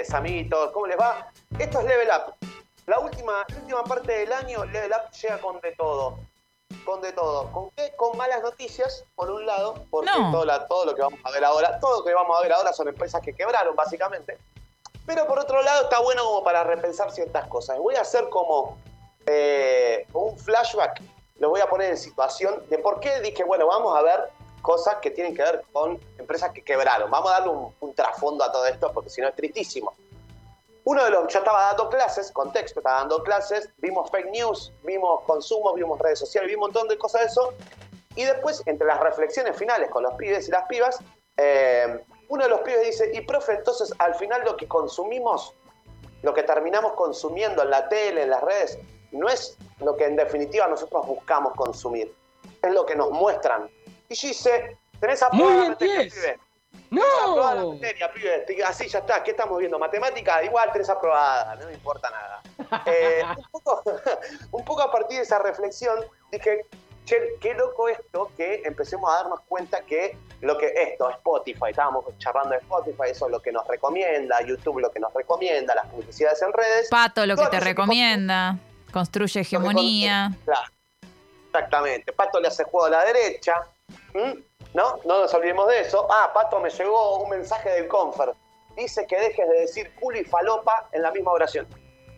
Amiguites, amiguitos, ¿cómo les va? Esto es Level Up. La última, la última parte del año, Level Up llega con de todo. Con de todo. ¿Con qué? Con malas noticias, por un lado, porque No. todo, la- todo lo que vamos a ver ahora, todo lo que vamos a ver ahora son empresas que quebraron, básicamente. Pero por otro lado, está bueno como para repensar ciertas cosas. Voy a hacer como eh, un flashback, lo voy a poner en situación de por qué dije, bueno, vamos a ver cosas que tienen que ver con empresas que quebraron. Vamos a darle un, un trasfondo a todo esto, porque si no es tristísimo. Uno de los, yo estaba dando clases, contexto, estaba dando clases, vimos fake news, vimos consumo, vimos redes sociales, vimos un montón de cosas de eso. Y después, entre las reflexiones finales con los pibes y las pibas, eh, uno de los pibes dice, y profe, entonces al final lo que consumimos, lo que terminamos consumiendo en la tele, en las redes, no es lo que en definitiva nosotros buscamos consumir, es lo que nos muestran. Y yo dice, tenés aprobada Muy la bien, materia, 10. pibe. Tenés aprobada la ¡No! materia, pibe. Así ya está. ¿Qué estamos viendo? Matemática, igual tenés aprobada, no me importa nada. Eh, un, poco, un poco a partir de esa reflexión, dije, che, qué loco esto que empecemos a darnos cuenta que lo que esto, Spotify, estábamos charlando de Spotify, eso es lo que nos recomienda, YouTube lo que nos recomienda, las publicidades en redes. Pato lo que te recomienda. Construye hegemonía. Claro, exactamente. Pato le hace juego a la derecha. ¿M? ¿No? No nos olvidemos de eso. Ah, Pato, me llegó un mensaje del Confer. Dice que dejes de decir culo y falopa en la misma oración.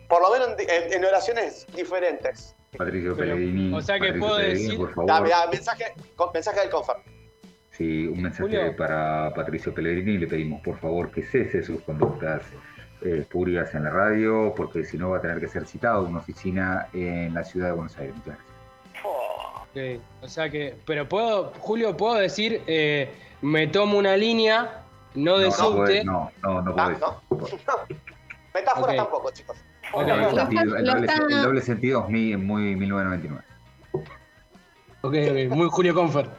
Por lo menos en, en- en oraciones diferentes. Patricio Pellegrini. o sea que Patricio puedo decir- por favor. Dame, dame, mensaje, del Confer. Sí, un mensaje Julio. para Patricio Pellegrini. Le pedimos, por favor, que cese sus conductas eh, públicas en la radio, porque si no va a tener que ser citado a una oficina en la ciudad de Buenos Aires. Muchas gracias. Ok, O sea que, pero puedo, Julio, puedo decir, eh, me tomo una línea, no de no, no, subte. no, no, no Ah, podés. ¿no? No. Metáforas Ok. tampoco, chicos. El doble sentido- el doble- está- el doble sentido es muy, muy 1999. Ok, ok, muy Julio Comfort.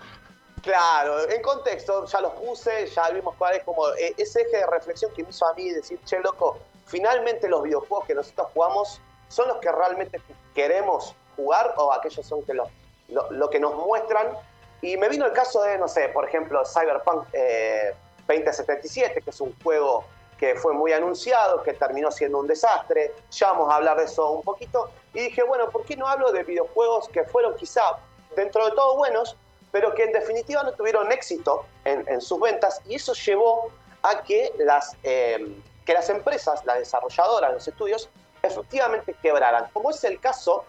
Claro, en contexto, ya los puse, ya vimos cuál es como eh, ese eje de reflexión que me hizo a mí decir, che, loco, finalmente los videojuegos que nosotros jugamos son los que realmente queremos jugar o aquellos son que lo, lo, que nos muestran. Y me vino el caso de, no sé, por ejemplo, Cyberpunk eh, 2077, que es un juego que fue muy anunciado, que terminó siendo un desastre. Ya vamos a hablar de eso un poquito. Y dije, bueno, ¿por qué no hablo de videojuegos que fueron quizá dentro de todo buenos, pero que en definitiva no tuvieron éxito en, en sus ventas? Y eso llevó a que las, eh, que las empresas, las desarrolladoras, los estudios, efectivamente quebraran. Como es el caso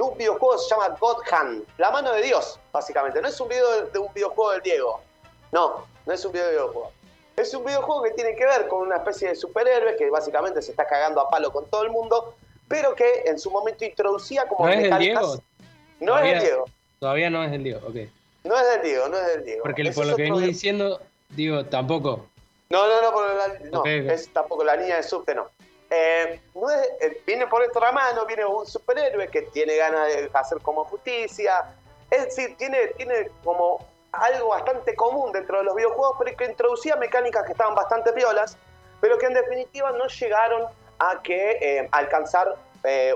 de un videojuego que se llama God Hand, la mano de Dios, básicamente. No es un video de, de un videojuego del Diego. No, no es un videojuego. Es un videojuego que tiene que ver con una especie de superhéroe que básicamente se está cagando a palo con todo el mundo, pero que en su momento introducía como ¿No es del mecánicas- Diego? No es Todavía- del Diego. Todavía no es el Diego, ok. No es del Diego, no es del Diego. Porque por es lo que venís de- diciendo, digo, tampoco. No, no, no, por la, no es tampoco la línea de subte, no. Eh, no es- eh, viene por otra mano, viene un superhéroe que tiene ganas de hacer como justicia. Es decir, tiene, tiene como algo bastante común dentro de los videojuegos, pero que introducía mecánicas que estaban bastante violas, pero que en definitiva no llegaron a que eh, alcanzar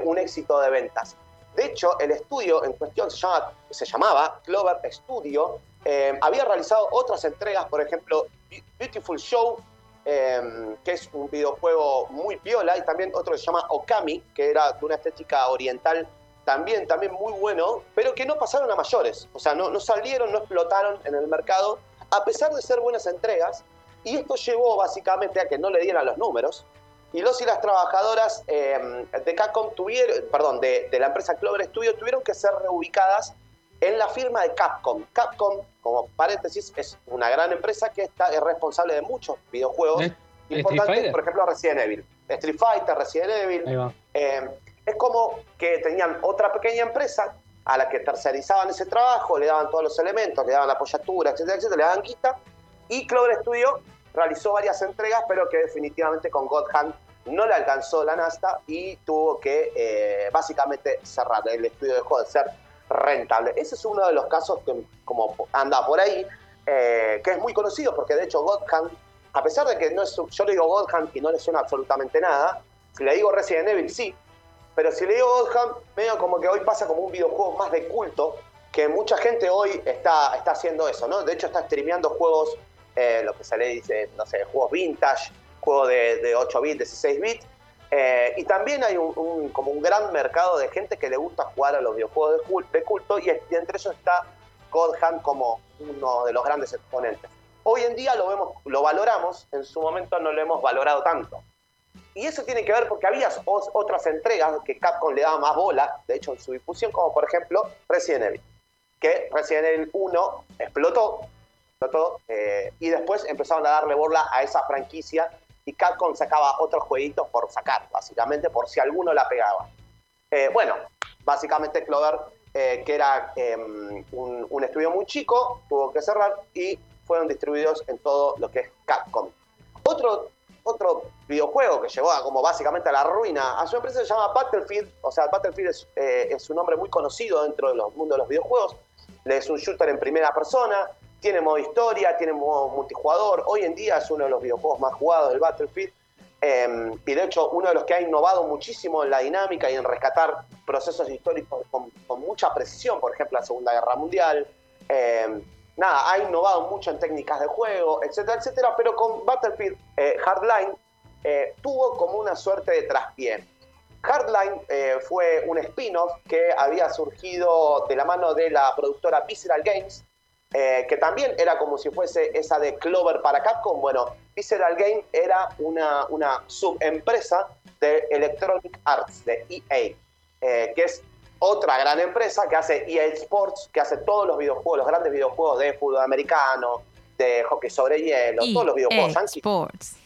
un éxito de ventas. De hecho, el estudio en cuestión se, llama, se llamaba Clover Studio. había realizado otras entregas, por ejemplo, Beautiful Show, eh, que es un videojuego muy viola, y también otro que se llama Okami, que era de una estética oriental también, también muy bueno, pero que no pasaron a mayores. O sea, no, no salieron, no explotaron en el mercado, a pesar de ser buenas entregas. Y esto llevó básicamente a que no le dieran los números. Y los y las trabajadoras eh, de Capcom tuvieron, perdón, de la empresa Clover Studio tuvieron que ser reubicadas en la firma de Capcom. Capcom, como paréntesis, es una gran empresa que está, es responsable de muchos videojuegos ¿Es- Street importantes, por ejemplo Resident Evil. Street Fighter, Resident Evil, eh, es como que tenían otra pequeña empresa a la que tercerizaban ese trabajo, le daban todos los elementos, le daban la apoyatura, etcétera, etcétera, le daban guita. Y Clover Studio realizó varias entregas, pero que definitivamente con God Hand no le alcanzó la nasta y tuvo que eh, básicamente cerrar. El estudio dejó de ser rentable. Ese es uno de los casos que como anda por ahí, eh, que es muy conocido porque de hecho God Hand, a pesar de que no es, yo le digo God Hand y no le suena absolutamente nada, si le digo Resident Evil sí, pero si le digo God Hand, medio como que hoy pasa como un videojuego más de culto, que mucha gente hoy está, está haciendo eso, ¿no? De hecho está streameando juegos, eh, lo que se le dice, no sé, juegos vintage, juego de, de 8 bits, 16 bits. Eh, y también hay un, como un gran mercado de gente que le gusta jugar a los videojuegos de culto, y, entre ellos está God como uno de los grandes exponentes. Hoy en día lo vemos, lo valoramos, en su momento no lo hemos valorado tanto. Y eso tiene que ver porque había otras entregas que Capcom le daba más bola, de hecho en su difusión, como por ejemplo Resident Evil, que Resident Evil 1 explotó, explotó eh, y después empezaron a darle bola a esa franquicia y Capcom sacaba otros jueguitos por sacar, básicamente por si alguno la pegaba. Eh, bueno, básicamente Clover, eh, que era eh, un, estudio muy chico, tuvo que cerrar y fueron distribuidos en todo lo que es Capcom. Otro, otro videojuego que llegó a, como básicamente a la ruina a su empresa se llama Battlefield. O sea, Battlefield es, eh, un nombre muy conocido dentro del mundo de los videojuegos. Es un shooter en primera persona, tiene modo historia, tiene modo multijugador. Hoy en día es uno de los videojuegos más jugados del Battlefield. Eh, y de hecho, uno de los que ha innovado muchísimo en la dinámica y en rescatar procesos históricos con, mucha precisión, por ejemplo, la Segunda Guerra Mundial. Eh, nada, ha innovado mucho en técnicas de juego, etcétera, etcétera, pero con Battlefield eh, Hardline eh, tuvo como una suerte de traspié. Hardline eh, fue un spin-off que había surgido de la mano de la productora Visceral Games, eh, que también era como si fuese esa de Clover para Capcom. Bueno, Visceral Game era una, una subempresa de Electronic Arts, de EA, eh, que es otra gran empresa que hace EA Sports, que hace todos los videojuegos, los grandes videojuegos de fútbol americano, de hockey sobre hielo, todos los videojuegos. Sports.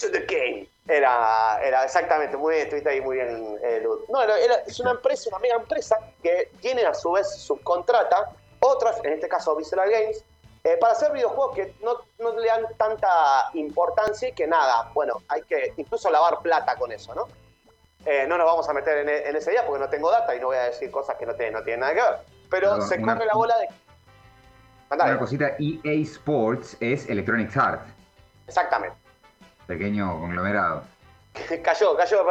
To the game. Era, era exactamente, muy bien, estuviste ahí muy bien, eh, Luz. No, era- era- es una empresa, una mega empresa que tiene a su vez subcontrata otras, en este caso Visceral Games, eh, para hacer videojuegos que no, no le dan tanta importancia y que nada, bueno, hay que incluso lavar plata con eso, ¿no? Eh, no nos vamos a meter en, e- en ese día porque no tengo data y no voy a decir cosas que no tienen, no tienen nada que ver. Pero Perdón, se una- corre la bola de... Mandale. Una cosita, EA Sports es Electronic Arts, Exactamente. pequeño conglomerado. cayó, cayó.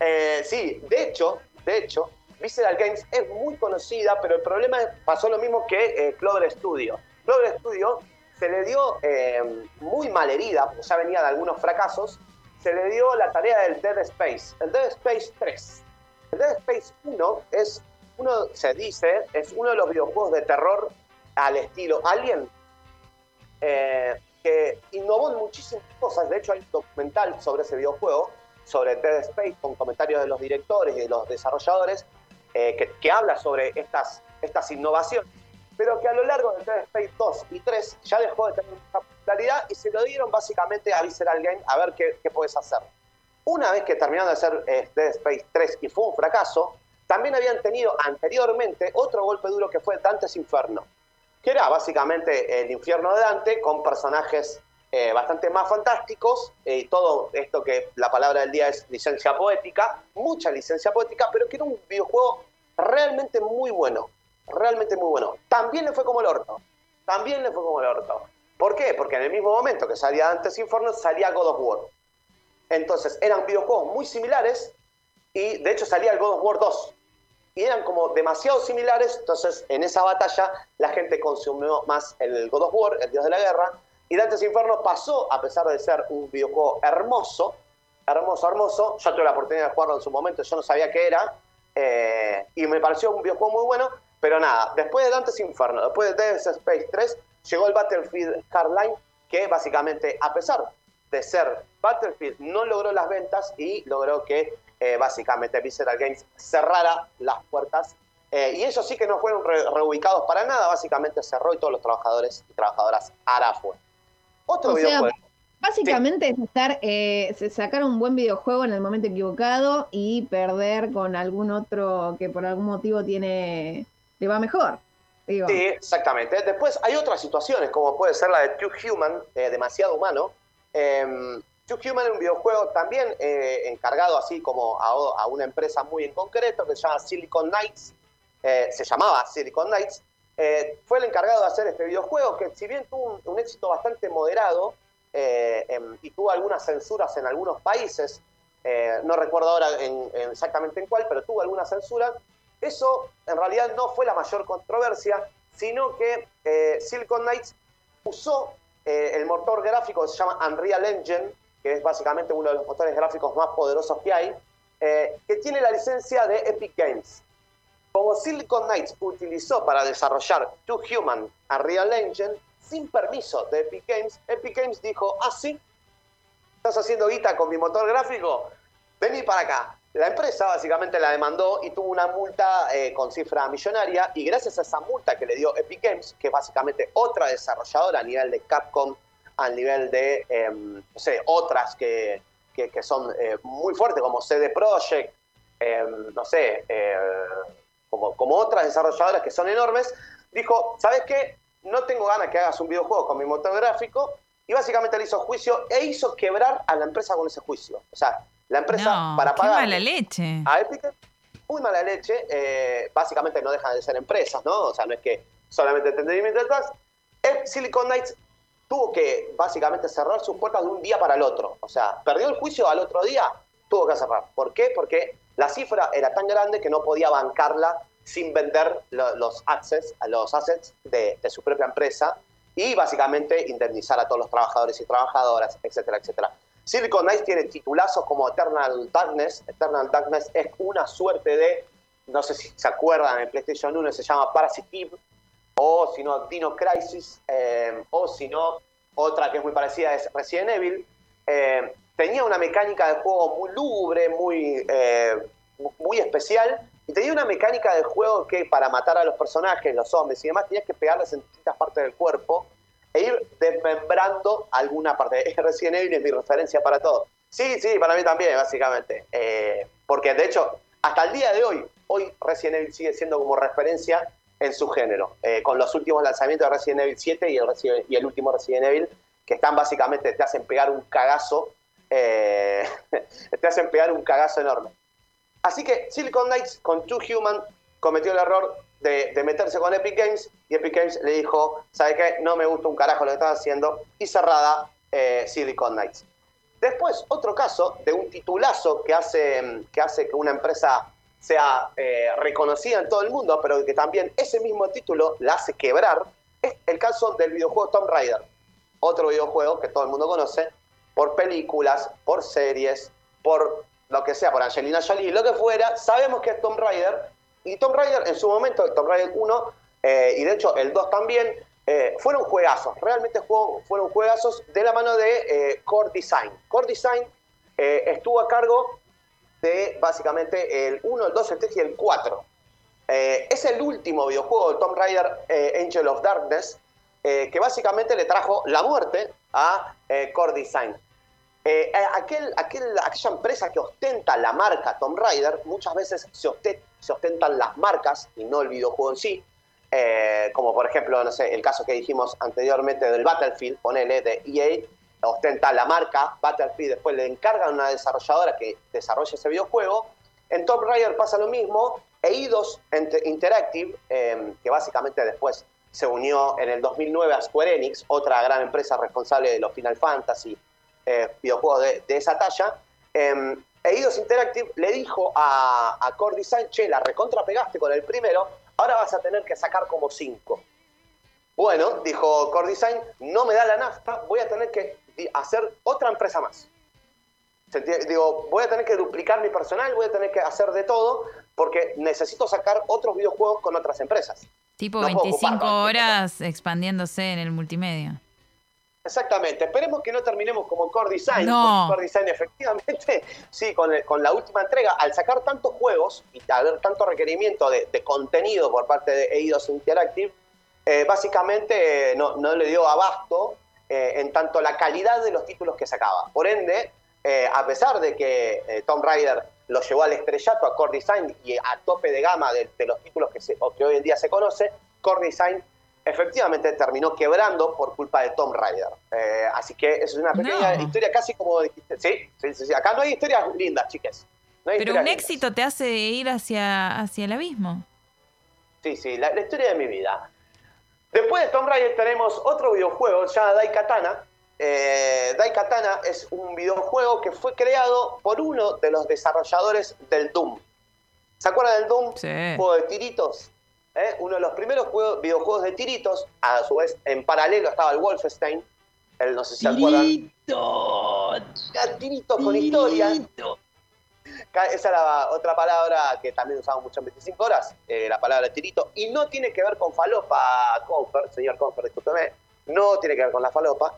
Eh, sí, de hecho, de hecho, Visceral Games es muy conocida, pero el problema es, pasó lo mismo que eh, Clover Studio. Clover Studio se le dio eh, muy mal herida, porque ya venía de algunos fracasos, se le dio la tarea del Dead Space, el Dead Space 3. El Dead Space 1 es uno, se dice, es uno de los videojuegos de terror al estilo Alien, eh, que innovó en muchísimas cosas. De hecho, hay un documental sobre ese videojuego, sobre Dead Space, con comentarios de los directores y de los desarrolladores, eh, que, que habla sobre estas, estas innovaciones, pero que a lo largo de Dead Space 2 y 3 ya dejó de tener mucha popularidad y se lo dieron básicamente a Visceral Game a ver qué, qué puedes hacer. Una vez que terminaron de hacer eh, Dead Space 3 y fue un fracaso, también habían tenido anteriormente otro golpe duro que fue Dante's Inferno, que era básicamente el infierno de Dante con personajes eh, bastante más fantásticos eh, y todo esto que la palabra del día es licencia poética, mucha licencia poética, pero que era un videojuego realmente muy bueno, realmente muy bueno. También le fue como el orto, también le fue como el orto. ¿Por qué? Porque en el mismo momento que salía Dante's Inferno salía God of War. Entonces eran videojuegos muy similares y de hecho salía el God of War 2 y eran como demasiado similares, entonces en esa batalla la gente consumió más el God of War, el Dios de la Guerra, y Dante's Inferno pasó, a pesar de ser un videojuego hermoso, hermoso, hermoso, yo tuve la oportunidad de jugarlo en su momento, yo no sabía qué era, eh, y me pareció un videojuego muy bueno, pero nada, después de Dante's Inferno, después de Dead Space 3, llegó el Battlefield Hardline, que básicamente, a pesar de ser Battlefield, no logró las ventas y logró que eh, básicamente Visceral Games cerrara las puertas. Eh, y ellos sí que no fueron re- reubicados para nada, básicamente cerró y todos los trabajadores y trabajadoras hará fue. Otro O sea, Básicamente es estar, eh, sacar un buen videojuego en el momento equivocado y perder con algún otro que por algún motivo tiene, le va mejor. Digo, Sí, exactamente. Después hay otras situaciones, como puede ser la de Too Human, eh, demasiado humano. Eh, Too Human es un videojuego también eh, encargado así como a, a una empresa muy en concreto que se llama Silicon Knights. Eh, se llamaba Silicon Knights. Eh, fue el encargado de hacer este videojuego que si bien tuvo un, un éxito bastante moderado eh, em, y tuvo algunas censuras en algunos países, eh, no recuerdo ahora en- en exactamente en cuál, pero tuvo algunas censuras, eso en realidad no fue la mayor controversia, sino que eh, Silicon Knights usó eh, el motor gráfico que se llama Unreal Engine que es básicamente uno de los motores gráficos más poderosos que hay, eh, que tiene la licencia de Epic Games. Como Silicon Knights utilizó para desarrollar Two Human a Real Engine sin permiso de Epic Games, Epic Games dijo, ah, sí, estás haciendo guita con mi motor gráfico, vení para acá. La empresa básicamente la demandó y tuvo una multa eh, con cifra millonaria y gracias a esa multa que le dio Epic Games, que es básicamente otra desarrolladora a nivel de Capcom, a nivel de, em, no sé, otras que, que, son eh, muy fuertes como CD Projekt, em, no sé, eh, como, como otras desarrolladoras que son enormes, dijo, ¿sabes qué? No tengo ganas que hagas un videojuego con mi motor gráfico y básicamente le hizo juicio e hizo quebrar a la empresa con ese juicio. O sea, la empresa No, para qué pagar mala leche. a Epic, muy mala leche, eh, básicamente no dejan de ser empresas, ¿no? O sea, no es que solamente entretenimiento detrás. Silicon Knights tuvo que básicamente cerrar sus puertas de un día para el otro. O sea, perdió el juicio al otro día, tuvo que cerrar. ¿Por qué? Porque la cifra era tan grande que no podía bancarla sin vender lo- los assets, los assets de, de su propia empresa y básicamente indemnizar a todos los trabajadores y trabajadoras, etcétera, etcétera. Silicon Knights tiene titulazos como Eternal Darkness. Eternal Darkness es una suerte de, no sé si se acuerdan, en PlayStation 1 se llama Parasitive, o si no, Dino Crisis, eh, o si no, otra que es muy parecida es Resident Evil. Eh, tenía una mecánica de juego muy lúgubre, muy, eh, muy especial, y tenía una mecánica de juego que para matar a los personajes, los zombies y demás, tenías que pegarles en distintas partes del cuerpo e ir desmembrando alguna parte. Resident Evil es mi referencia para todo. Sí, sí, para mí también, básicamente. Eh, porque de hecho, hasta el día de hoy, hoy Resident Evil sigue siendo como referencia en su género. Eh, con los últimos lanzamientos de Resident Evil 7 y el, y el último Resident Evil, que están básicamente, te hacen pegar un cagazo. eh, te hacen pegar un cagazo enorme. Así que Silicon Knights con Two Human cometió el error de, meterse con Epic Games y Epic Games le dijo, ¿sabe qué? No me gusta un carajo lo que estás haciendo y cerrada eh, Silicon Knights. Después, otro caso de un titulazo que hace que, hace que una empresa sea eh, reconocida en todo el mundo, pero que también ese mismo título la hace quebrar, es el caso del videojuego Tomb Raider. Otro videojuego que todo el mundo conoce por películas, por series, por lo que sea, por Angelina Jolie, lo que fuera, sabemos que es Tomb Raider. Y Tomb Raider en su momento, Tomb Raider 1, eh, y de hecho el 2 también, eh, fueron juegazos, realmente fueron juegazos de la mano de eh, Core Design. Core Design eh, estuvo a cargo de básicamente el 1, el 2, el 3 y el 4. Eh, es el último videojuego de Tomb Raider Angel of Darkness que básicamente le trajo la muerte a Core Design. Eh, eh, aquel, aquel- aquella empresa que ostenta la marca Tomb Raider, muchas veces se, se ostentan las marcas y no el videojuego en sí, eh, como por ejemplo, no sé, el caso que dijimos anteriormente del Battlefield, ponele, de EA, ostenta la marca Battlefield, después le encargan a una desarrolladora que desarrolle ese videojuego. En Tomb Raider pasa lo mismo, Eidos Ent- Interactive, eh, que básicamente después se unió en el 2009 a Square Enix, otra gran empresa responsable de los Final Fantasy, eh, videojuegos de, de esa talla, eh, Eidos Interactive le dijo a, a Core Design, che, la recontra pegaste con el primero, ahora vas a tener que sacar como cinco. Bueno, dijo Core Design, no me da la nafta, voy a tener que hacer otra empresa más. Digo, voy a tener que duplicar mi personal, voy a tener que hacer de todo, porque necesito sacar otros videojuegos con otras empresas. Tipo No puedo 25 ocupar cualquier horas expandiéndose en el multimedia. Exactamente, esperemos que no terminemos como Core Design. No. Core Design efectivamente, sí, con, el- con la última entrega, al sacar tantos juegos y haber tanto requerimiento de, de contenido por parte de Eidos Interactive, eh, básicamente eh, no, no le dio abasto eh, en tanto la calidad de los títulos que sacaba. Por ende, eh, a pesar de que eh, Tomb Raider lo llevó al estrellato a Core Design y a tope de gama de, de los títulos que, se- o que hoy en día se conoce, Core Design efectivamente terminó quebrando por culpa de Tomb Raider. Eh, así que es una pequeña No. historia casi como dijiste. Sí, sí, sí, sí. Acá no hay historias lindas, chiques. No hay Pero un lindas. éxito te hace ir hacia, hacia el abismo. Sí, sí, la, la historia de mi vida. Después de Tomb Raider tenemos otro videojuego llamado Daikatana. Eh, Daikatana es un videojuego que fue creado por uno de los desarrolladores del Doom. ¿Se acuerdan del Doom? Sí. Juego de tiritos. ¿Eh? Uno de los primeros juegos- videojuegos de tiritos. A su vez, en paralelo estaba el Wolfenstein. El, no sé si se acuerdan. ¡Tiritos! Tirito con historia. Esa era otra palabra que también usamos mucho en 25 horas, eh, la palabra tirito, y no tiene que ver con falopa, Confer, señor Confer, discúlpeme, no tiene que ver con la falopa.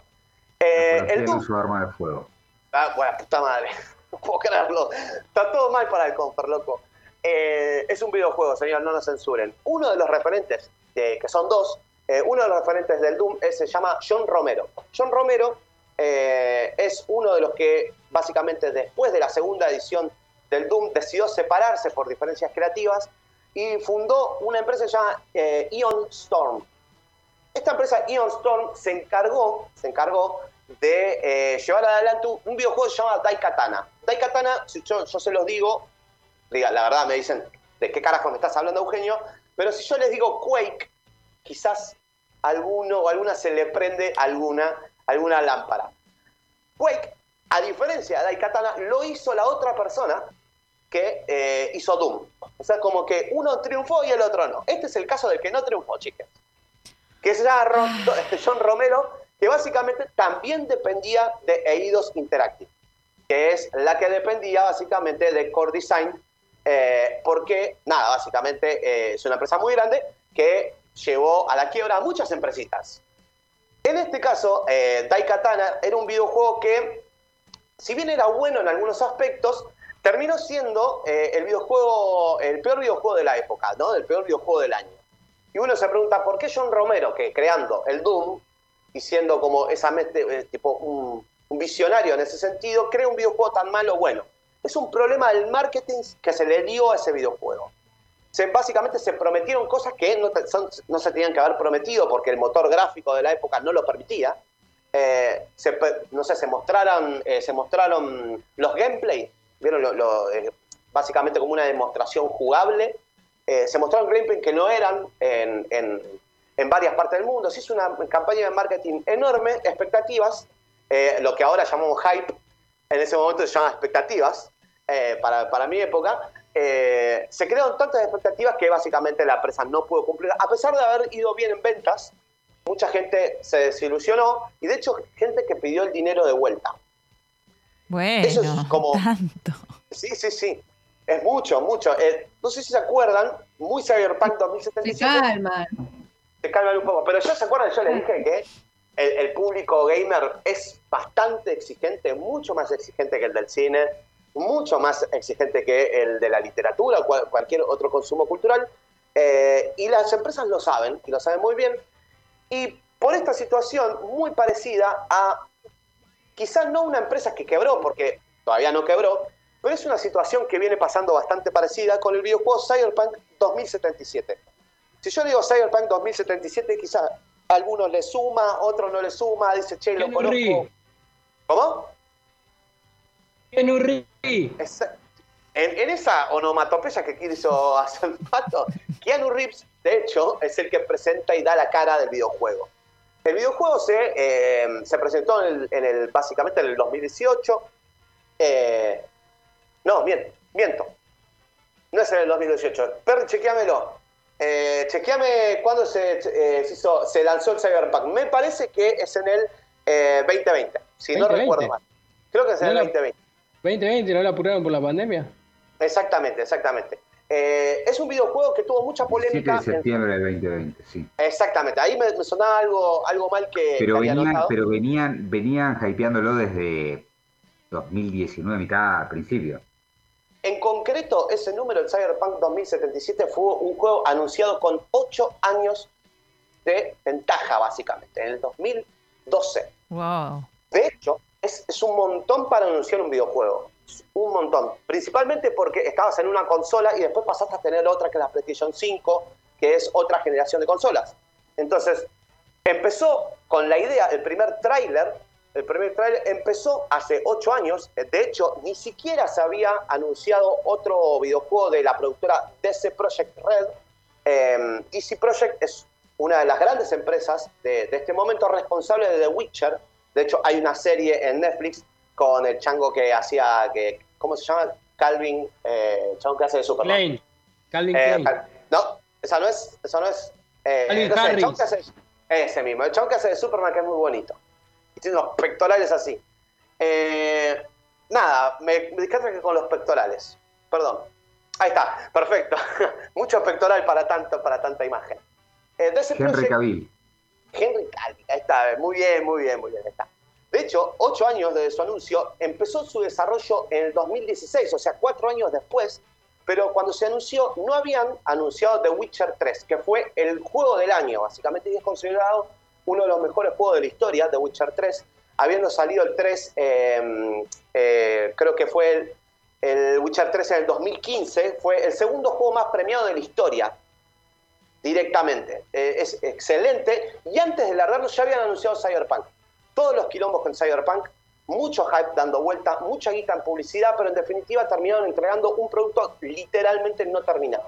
Eh, el su arma de fuego. Ah, bueno, puta madre, no puedo creerlo. Está todo mal para el Confer, loco. Eh, es un videojuego, señor, no nos censuren. Uno de los referentes, que son dos, uno de los referentes del Doom se llama John Romero. John Romero es uno de los que básicamente después de la segunda edición del Doom decidió separarse por diferencias creativas y fundó una empresa llamada eh, Ion Storm. Esta empresa Ion Storm se encargó, se encargó de eh, llevar adelante un videojuego llamado Daikatana. Daikatana, yo, yo se los digo, diga, la verdad me dicen, ¿de qué carajo me estás hablando, Eugenio? Pero si yo les digo Quake, quizás alguno o alguna se le prende alguna, alguna lámpara. Quake a diferencia de Daikatana, lo hizo la otra persona que eh, hizo Doom. O sea, como que uno triunfó y el otro no. Este es el caso del que no triunfó, chicas. Que se llama este, John Romero, que básicamente también dependía de Eidos Interactive, que es la que dependía básicamente de Core Design, eh, porque, nada, básicamente eh, es una empresa muy grande que llevó a la quiebra a muchas empresitas. En este caso, Daikatana era un videojuego que si bien era bueno en algunos aspectos, terminó siendo eh, el videojuego, el peor videojuego de la época, ¿no? El peor videojuego del año. Y uno se pregunta, ¿por qué John Romero, que creando el Doom y siendo como esa eh, tipo un, visionario en ese sentido, crea un videojuego tan malo? Bueno, es un problema del marketing que se le dio a ese videojuego. Se, básicamente se prometieron cosas que no, se tenían que haber prometido porque el motor gráfico de la época no lo permitía eh, se, no sé, se mostraron, eh, se mostraron los gameplay, vieron eh, básicamente como una demostración jugable. se mostraron gameplay que no eran en, en, varias partes del mundo. Se hizo una campaña de marketing enorme, expectativas, lo que ahora llamamos hype, en ese momento se llama expectativas, para, para mi época. se crearon tantas expectativas que básicamente la empresa no pudo cumplir, a pesar de haber ido bien en ventas, mucha gente se desilusionó y de hecho gente que pidió el dinero de vuelta. Bueno, Eso es como, tanto. Sí, sí, sí. Es mucho, mucho. Eh, no sé si se acuerdan, muy Cyberpunk 2077. Se calman. Se calman un poco. Pero yo se acuerdan, yo les dije que el, público gamer es bastante exigente, mucho más exigente que el del cine, mucho más exigente que el de la literatura o cualquier otro consumo cultural. Eh, y las empresas lo saben, y lo saben muy bien. Y por esta situación muy parecida a, quizás no una empresa que quebró, porque todavía no quebró, pero es una situación que viene pasando bastante parecida con el videojuego Cyberpunk 2077. Si yo digo Cyberpunk 2077, quizás algunos le suma, otros no le suma, dice, che, lo conozco. ¿Cómo? En, en, esa onomatopeya que quiso hacer pato, Keanu Reeves, de hecho, es el que presenta y da la cara del videojuego. El videojuego se, eh, se presentó en el, básicamente en el 2018. Eh, no, miento, miento. No es en el 2018. Perry, chequeamelo. Eh, chequeame cuándo se, eh, se, hizo, se lanzó el Cyberpunk. Me parece que es en el 2020, si no recuerdo mal. Creo que es en el 2020. 2020, ¿no lo apuraron por la pandemia? Exactamente, exactamente. Eh, es un videojuego que tuvo mucha polémica. 7 de septiembre del 2020, sí. Exactamente, ahí me, sonaba algo, algo mal que. Pero, venían, pero venían, venían hypeándolo desde 2019, mitad, al principio. En concreto, ese número, el Cyberpunk 2077, fue un juego anunciado con 8 años de ventaja, básicamente, en el 2012. Wow. De hecho, es, es un montón para anunciar un videojuego un montón. Principalmente porque estabas en una consola y después pasaste a tener otra que es la PlayStation 5, que es otra generación de consolas. Entonces, empezó con la idea, el primer tráiler, el primer tráiler empezó hace ocho años. De hecho, ni siquiera se había anunciado otro videojuego de la productora DC Projekt Red. Eh, DC Projekt es una de las grandes empresas de, de este momento responsable de The Witcher. De hecho, hay una serie en Netflix con el chango que hacía, que, ¿cómo se llama? Calvin, eh, chango que hace de Superman. Klein. Calvin eh, No, esa no es, esa no es. Eh, Calvin el chango que hace, ese mismo, el chango que hace de Superman que es muy bonito. Y tiene unos pectorales así. Eh, nada, me, me que con los pectorales. Perdón. Ahí está, perfecto. Mucho pectoral para tanto, para tanta imagen. Eh, Henry Cavill. Henry Cavill, ahí está, muy bien, muy bien, muy bien, está. De hecho, ocho años de su anuncio, empezó su desarrollo en el 2016, o sea, cuatro años después, pero cuando se anunció, no habían anunciado The Witcher 3, que fue el juego del año, básicamente, y es considerado uno de los mejores juegos de la historia, The Witcher 3, habiendo salido el 3, em, eh, creo que fue el, el Witcher 3 en el 2015, fue el segundo juego más premiado de la historia, directamente. Eh, es excelente, y antes de largarlo ya habían anunciado Cyberpunk. Todos los quilombos con Cyberpunk, mucho hype dando vuelta, mucha guita en publicidad, pero en definitiva terminaron entregando un producto literalmente no terminado.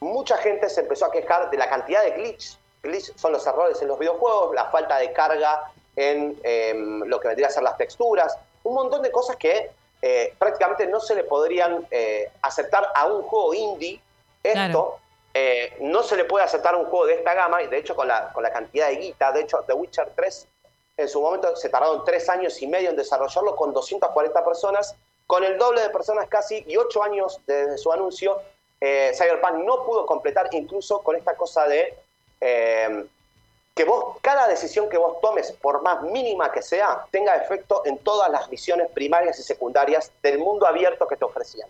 Mucha gente se empezó a quejar de la cantidad de glitches. Glitch son los errores en los videojuegos, la falta de carga en em, lo que vendría a ser las texturas, un montón de cosas que eh, prácticamente no se le podrían eh, aceptar a un juego indie. Esto eh, no se le puede aceptar un juego de esta gama, y de hecho con la, con la cantidad de guita, de hecho The Witcher 3 en su momento se tardaron tres años y medio en desarrollarlo con 240 personas, con el doble de personas casi y ocho años desde su anuncio. Cyberpunk no pudo completar incluso con esta cosa de que vos, cada decisión que vos tomes, por más mínima que sea, tenga efecto en todas las misiones primarias y secundarias del mundo abierto que te ofrecían.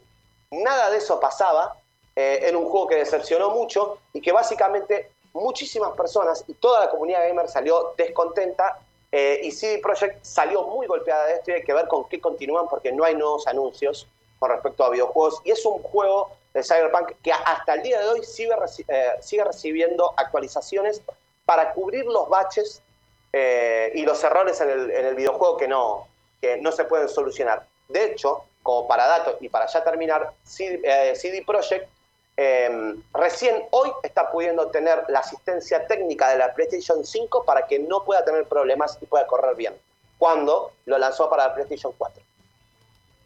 Nada de eso pasaba eh, en un juego que decepcionó mucho y que básicamente muchísimas personas y toda la comunidad gamer salió descontenta eh, y CD Projekt salió muy golpeada de esto y hay que ver con qué continúan porque no hay nuevos anuncios con respecto a videojuegos y es un juego de Cyberpunk que hasta el día de hoy sigue, eh, sigue recibiendo actualizaciones para cubrir los baches eh, y los errores en el, videojuego que no, que no se pueden solucionar. De hecho, como para datos y para ya terminar, CD, eh, Projekt em, recién hoy está pudiendo tener la asistencia técnica de la PlayStation 5 para que no pueda tener problemas y pueda correr bien, cuando lo lanzó para la PlayStation 4.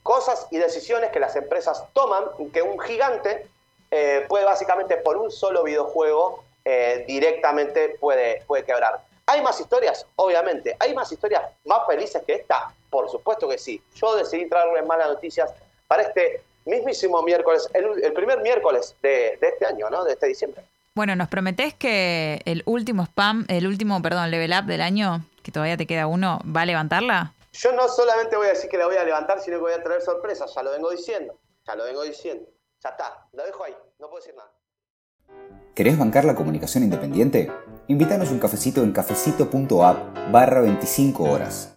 Cosas y decisiones que las empresas toman que un gigante eh, puede básicamente por un solo videojuego eh, directamente puede, puede quebrar. ¿Hay más historias? Obviamente. ¿Hay más historias más felices que esta? Por supuesto que sí. Yo decidí traerles malas noticias para este mismísimo miércoles, el, primer miércoles de, este año, ¿no? De este diciembre. Bueno, ¿nos prometés que el último spam, el último, perdón, level up del año, que todavía te queda uno, va a levantarla? Yo no solamente voy a decir que la voy a levantar, sino que voy a traer sorpresas, ya lo vengo diciendo, ya lo vengo diciendo. Ya está, lo dejo ahí, no puedo decir nada. ¿Querés bancar la comunicación independiente? Invítanos un cafecito en cafecito.app barra 25 horas.